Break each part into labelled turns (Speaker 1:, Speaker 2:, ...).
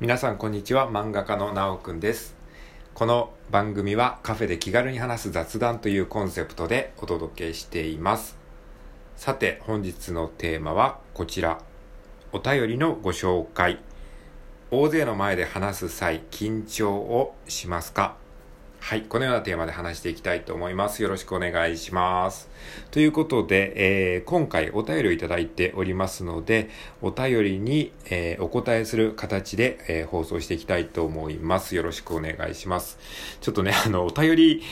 Speaker 1: 皆さんこんにちは。漫画家のなおくんです。この番組はカフェで気軽に話す雑談というコンセプトでお届けしています。さて本日のテーマはこちら。お便りのご紹介。大勢の前で話す際緊張をしますか？はい。このようなテーマで話していきたいと思います。よろしくお願いします。ということで、えー、今回お便りをいただいておりますので、お便りに、えー、お答えする形で、えー、放送していきたいと思います。よろしくお願いします。ちょっとね、あの、お便り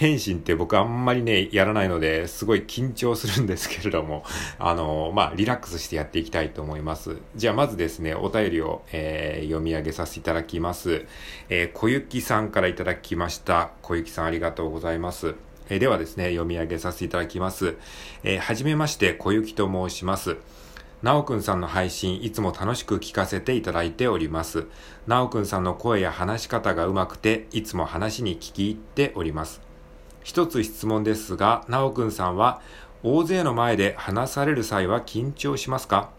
Speaker 1: 返信って僕あんまりね、やらないので、すごい緊張するんですけれども、あの、まあ、リラックスしてやっていきたいと思います。じゃあ、まずですね、お便りを、え読み上げさせていただきます。え小雪さんからいただきました。小雪さんありがとうございます。えー、ではですね、読み上げさせていただきます。えー、はじめまして、小雪と申します。なおくんさんの配信、いつも楽しく聞かせていただいております。なおくんさんの声や話し方がうまくて、いつも話に聞き入っております。一つ質問ですが、なおくんさんは、大勢の前で話される際は緊張しますか？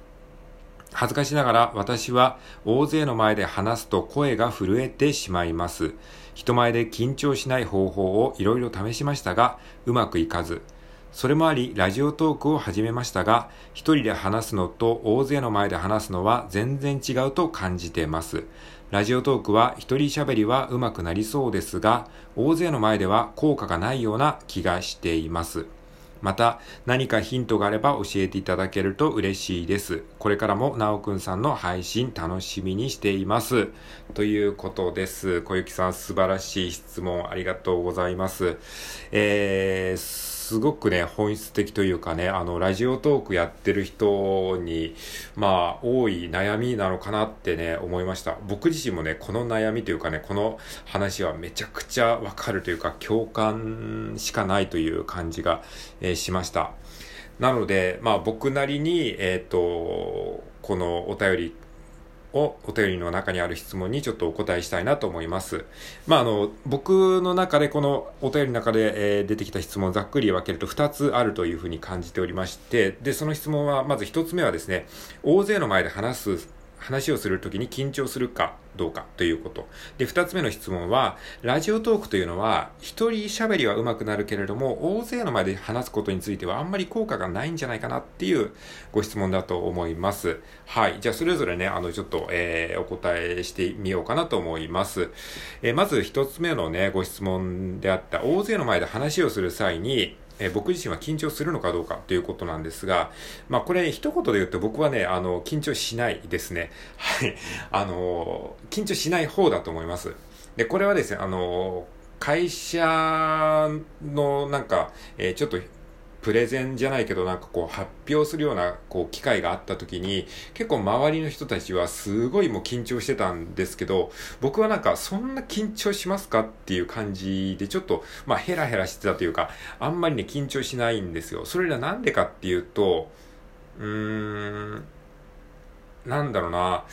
Speaker 1: 恥ずかしながら私は大勢の前で話すと声が震えてしまいます。人前で緊張しない方法をいろいろ試しましたが、うまくいかず。それもあり、ラジオトークを始めましたが、一人で話すのと大勢の前で話すのは全然違うと感じてます。ラジオトークは一人喋りは上手くなりそうですが、大勢の前では効果がないような気がしています。また何かヒントがあれば教えていただけると嬉しいです。これからもなおくんさんの配信楽しみにしています。ということです。小雪さん素晴らしい質問ありがとうございます。えーすごくね、本質的というかね、あの、ラジオトークやってる人に、まあ、多い悩みなのかなってね、思いました。僕自身もね、この悩みというかね、この話はめちゃくちゃわかるというか、共感しかないという感じが、えー、しました。なので、まあ僕なりに、えっ、ー、と、このお便りをお便りの中にある質問にちょっとお答えしたいなと思います。まあ、あの、僕の中でこのお便りの中で、えー、出てきた質問をざっくり分けると2つあるというふうに感じておりまして、で、その質問はまず1つ目はですね、大勢の前で話す話をするときに緊張するかどうかということ。で、二つ目の質問は、ラジオトークというのは、一人喋りは上手くなるけれども、大勢の前で話すことについてはあんまり効果がないんじゃないかなっていうご質問だと思います。はい。じゃあ、それぞれね、あの、ちょっと、えー、お答えしてみようかなと思います。えー、まず一つ目のね、ご質問であった、大勢の前で話をする際に、えー、僕自身は緊張するのかどうかということなんですが、まあこれ一言で言うと僕はね、あの、緊張しないですね。はい。あの、緊張しない方だと思います。で、これはですね、あの、会社のなんか、え、ちょっとプレゼンじゃないけどなんかこう発表するようなこう機会があった時に結構周りの人たちはすごいもう緊張してたんですけど僕はなんかそんな緊張しますかっていう感じでちょっとまあヘラヘラしてたというかあんまりね緊張しないんですよ。それらなんでかっていうとうーんなんだろうな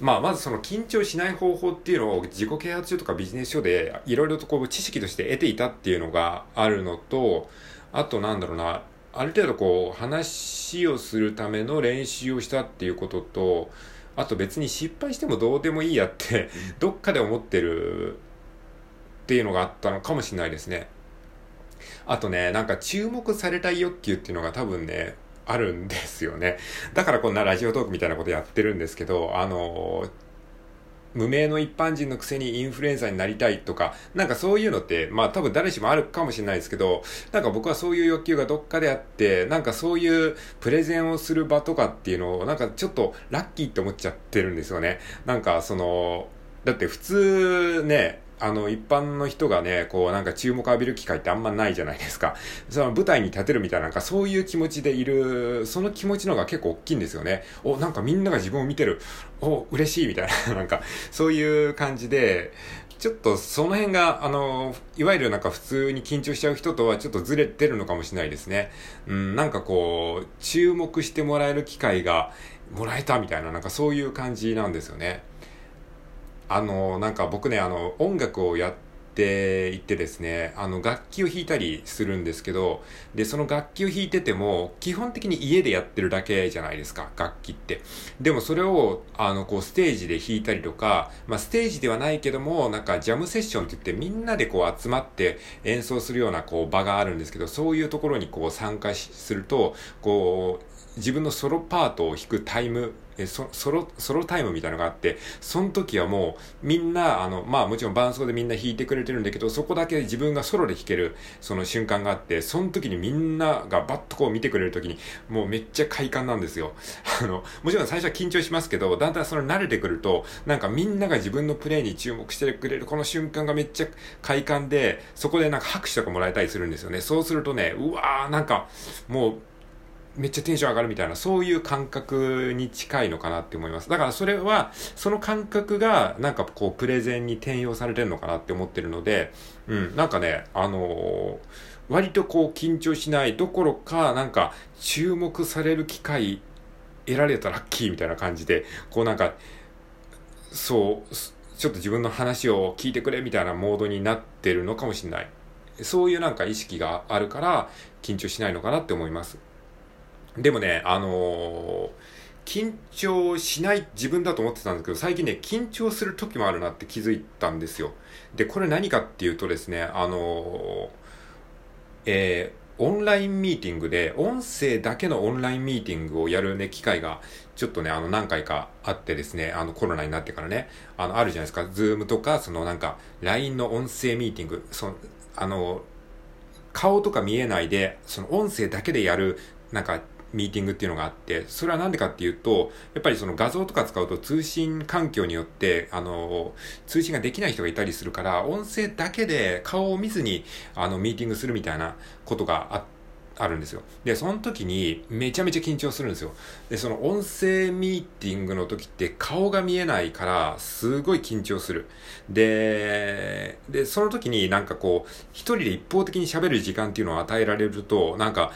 Speaker 1: まあ、まずその緊張しない方法っていうのを自己啓発書とかビジネス書でいろいろとこう知識として得ていたっていうのがあるのと、あとなんだろうな、ある程度こう話をするための練習をしたっていうことと、あと別に失敗してもどうでもいいやってどっかで思ってるっていうのがあったのかもしれないですね。あとね、なんか注目されたい欲求っていうのが多分ね、あるんですよね。だからこんなラジオトークみたいなことやってるんですけど、あの、無名の一般人のくせにインフルエンサーになりたいとか、なんかそういうのって、まあ多分誰しもあるかもしれないですけど、なんか僕はそういう欲求がどっかであって、なんかそういうプレゼンをする場とかっていうのを、なんかちょっとラッキーって思っちゃってるんですよね。なんかその、だって普通ね、あの、一般の人がね、こう、なんか注目浴びる機会ってあんまないじゃないですか。その舞台に立てるみたいな、なんかそういう気持ちでいる、その気持ちの方が結構大きいんですよね。お、なんかみんなが自分を見てる。お、嬉しいみたいな、なんか、そういう感じで、ちょっとその辺が、あの、いわゆるなんか普通に緊張しちゃう人とはちょっとずれてるのかもしれないですね。うん、なんかこう、注目してもらえる機会がもらえたみたいな、なんかそういう感じなんですよね。あの、なんか僕ね、あの、音楽をやって言ってですね、あの、楽器を弾いたりするんですけど、で、その楽器を弾いてても、基本的に家でやってるだけじゃないですか、楽器って。でもそれを、あの、こう、ステージで弾いたりとか、まあ、ステージではないけども、なんか、ジャムセッションって言って、みんなでこう、集まって演奏するような、こう、場があるんですけど、そういうところにこう、参加すると、こう、自分のソロパートを弾くタイム、えソソロ、ソロタイムみたいなのがあって、その時はもう、みんな、あの、まあもちろん伴奏でみんな弾いてくれてるんだけど、そこだけ自分がソロで弾ける、その瞬間があって、その時にみんながバッとこう見てくれる時に、もうめっちゃ快感なんですよ。あの、もちろん最初は緊張しますけど、だんだんそれ慣れてくると、なんかみんなが自分のプレイに注目してくれるこの瞬間がめっちゃ快感で、そこでなんか拍手とかもらえたりするんですよね。そうするとね、うわーなんか、もう、めっちゃテンション上がるみたいな、そういう感覚に近いのかなって思います。だからそれは、その感覚が、なんかこう、プレゼンに転用されてるのかなって思ってるので、うん、なんかね、あのー、割とこう、緊張しないどころか、なんか、注目される機会得られたラッキーみたいな感じで、こうなんか、そう、ちょっと自分の話を聞いてくれみたいなモードになってるのかもしれない。そういうなんか意識があるから、緊張しないのかなって思います。でもね、あのー、緊張しない自分だと思ってたんですけど、最近ね、緊張する時もあるなって気づいたんですよ。で、これ何かっていうとですね、あのー、えー、オンラインミーティングで、音声だけのオンラインミーティングをやるね、機会が、ちょっとね、あの、何回かあってですね、あの、コロナになってからね、あの、あるじゃないですか、 Zoom とか、そのなんか、LINE の音声ミーティング、その、あの、顔とか見えないで、その音声だけでやる、なんか、ミーティングっていうのがあって、それはなんでかっていうと、やっぱりその画像とか使うと通信環境によって、あの、通信ができない人がいたりするから、音声だけで顔を見ずに、あの、ミーティングするみたいなことがあ、あるんですよ。で、その時にめちゃめちゃ緊張するんですよ。で、その音声ミーティングの時って顔が見えないからすごい緊張する。で、で、その時になんかこう、一人で一方的に喋る時間っていうのを与えられると、なんか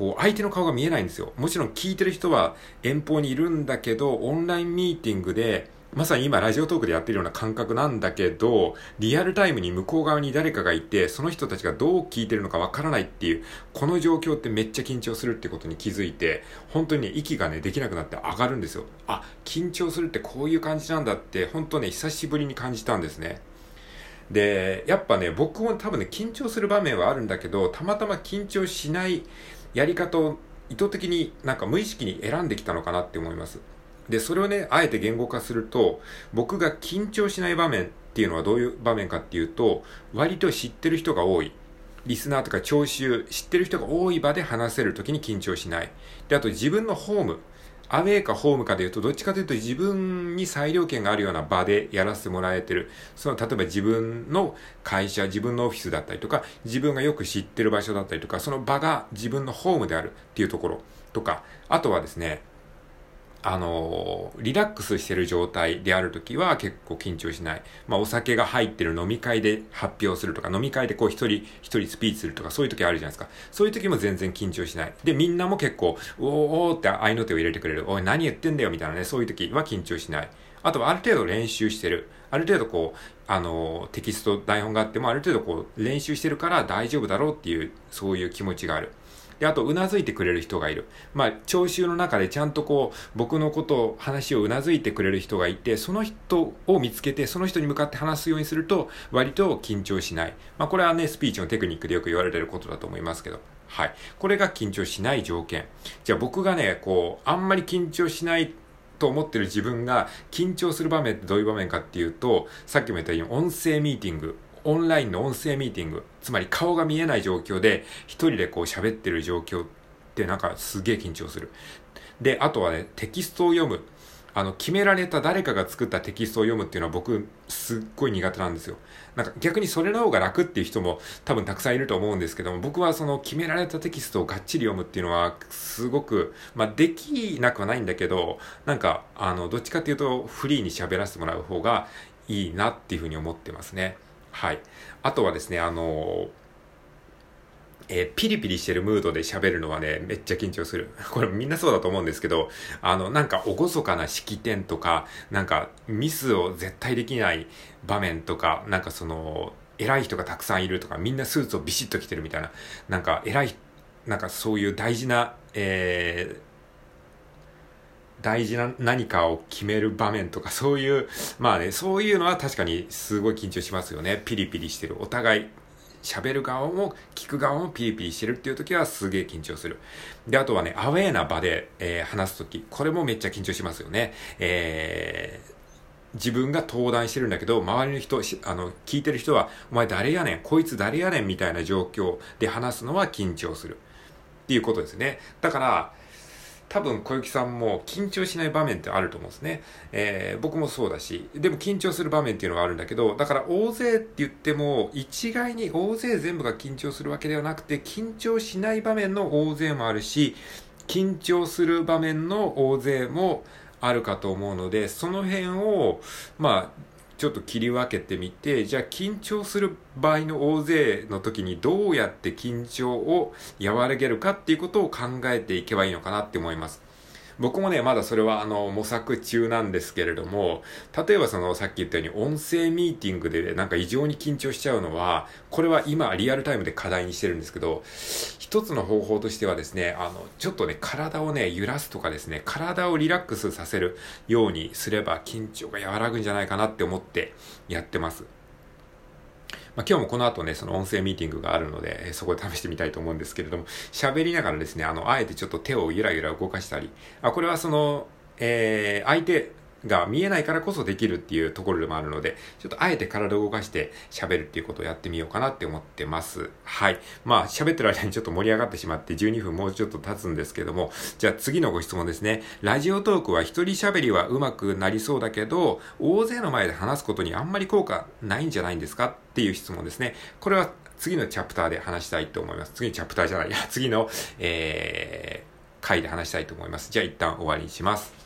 Speaker 1: こう、相手の顔が見えないんですよ。もちろん聞いてる人は遠方にいるんだけど、オンラインミーティングで、まさに今ラジオトークでやってるような感覚なんだけど、リアルタイムに向こう側に誰かがいて、その人たちがどう聞いてるのかわからないっていう、この状況ってめっちゃ緊張するってことに気づいて、本当にね、息がね、できなくなって上がるんですよ。あ、緊張するってこういう感じなんだって、本当ね、久しぶりに感じたんですね。で、やっぱね、僕も多分ね、緊張する場面はあるんだけど、たまたま緊張しない、やり方を意図的になんか無意識に選んできたのかなって思います。で、それをね、あえて言語化すると、僕が緊張しない場面っていうのはどういう場面かっていうと、割と知ってる人が多い。リスナーとか聴衆、知ってる人が多い場で話せるときに緊張しない。で、あと自分のホーム、アウェーかホームかで言うと、どっちかというと自分に裁量権があるような場でやらせてもらえてる。その、例えば自分の会社、自分のオフィスだったりとか、自分がよく知ってる場所だったりとか、その場が自分のホームであるっていうところとか、あとはですね、あの、リラックスしてる状態であるときは結構緊張しない。まあ、お酒が入ってる飲み会で発表するとか、飲み会でこう一人一人スピーチするとか、そういう時あるじゃないですか。そういう時も全然緊張しない。で、みんなも結構、おーおーって合いの手を入れてくれる。おい、何言ってんだよみたいなね、そういう時は緊張しない。あとはある程度練習してる。ある程度こう、あの、テキスト、台本があってもある程度こう、練習してるから大丈夫だろうっていう、そういう気持ちがある。で、あと、うなずいてくれる人がいる。まあ、聴衆の中でちゃんとこう、僕のことを、話をうなずいてくれる人がいて、その人を見つけて、その人に向かって話すようにすると、割と緊張しない。まあ、これはね、スピーチのテクニックでよく言われてることだと思いますけど。はい。これが緊張しない条件。じゃあ僕がね、こう、あんまり緊張しないと思ってる自分が緊張する場面ってどういう場面かっていうと、さっきも言ったように音声ミーティング。オンラインの音声ミーティング、つまり顔が見えない状況で、一人でこう喋ってる状況ってなんかすげえ緊張する。で、あとはね、テキストを読む。あの、決められた誰かが作ったテキストを読むっていうのは僕、すっごい苦手なんですよ。なんか逆にそれの方が楽っていう人も多分たくさんいると思うんですけども、僕はその決められたテキストをがっちり読むっていうのは、すごく、まあ、できなくはないんだけど、なんか、あの、どっちかっていうと、フリーに喋らせてもらう方がいいなっていうふうに思ってますね。はい。あとはですね、あの、えー、ピリピリしてるムードで喋るのはね、めっちゃ緊張する。これみんなそうだと思うんですけど、あの、なんか厳かな式典とか、なんかミスを絶対できない場面とか、なんかその、偉い人がたくさんいるとか、みんなスーツをビシッと着てるみたいな、なんか偉い、なんかそういう大事な、えー、大事な何かを決める場面とか、そういう、まあね、そういうのは確かにすごい緊張しますよね。ピリピリしてる。お互い喋る側も聞く側もピリピリしてるっていう時はすげえ緊張する。で、あとはね、アウェーな場で、えー、話す時、これもめっちゃ緊張しますよね。えー、自分が登壇してるんだけど、周りの人、あの、聞いてる人は、お前誰やねん、こいつ誰やねんみたいな状況で話すのは緊張する。っていうことですね。だから、多分小雪さんも緊張しない場面ってあると思うんですね。えー、僕もそうだし、でも緊張する場面っていうのはあるんだけど、だから大勢って言っても、一概に大勢全部が緊張するわけではなくて、緊張しない場面の大勢もあるし、緊張する場面の大勢もあるかと思うので、その辺を、まあ、ちょっと切り分けてみて、じゃあ緊張する場合の大勢の時にどうやって緊張を和らげるかっていうことを考えていけばいいのかなって思います。僕もね、まだそれはあの模索中なんですけれども、例えばそのさっき言ったように音声ミーティングでなんか異常に緊張しちゃうのは、これは今リアルタイムで課題にしてるんですけど、一つの方法としてはですね、あの、ちょっとね、体をね、揺らすとかですね、体をリラックスさせるようにすれば緊張が和らぐんじゃないかなって思ってやってます。まあ、今日もこの後ね、その音声ミーティングがあるので、えそこで試してみたいと思うんですけれども、喋りながらですね、あの、あえてちょっと手をゆらゆら動かしたり、あ、これはその、えー、相手、が見えないからこそできるっていうところでもあるので、ちょっとあえて体を動かして喋るっていうことをやってみようかなって思ってます。はい。まあ、喋ってる間にちょっと盛り上がってしまって12分もうちょっと経つんですけども、じゃあ次のご質問ですね。ラジオトークは一人喋りは上手くなりそうだけど、大勢の前で話すことにあんまり効果ないんじゃないんですかっていう質問ですね。これは次のチャプターで話したいと思います。次のチャプターじゃない。や、次の、えー、回で話したいと思います。じゃあ一旦終わりにします。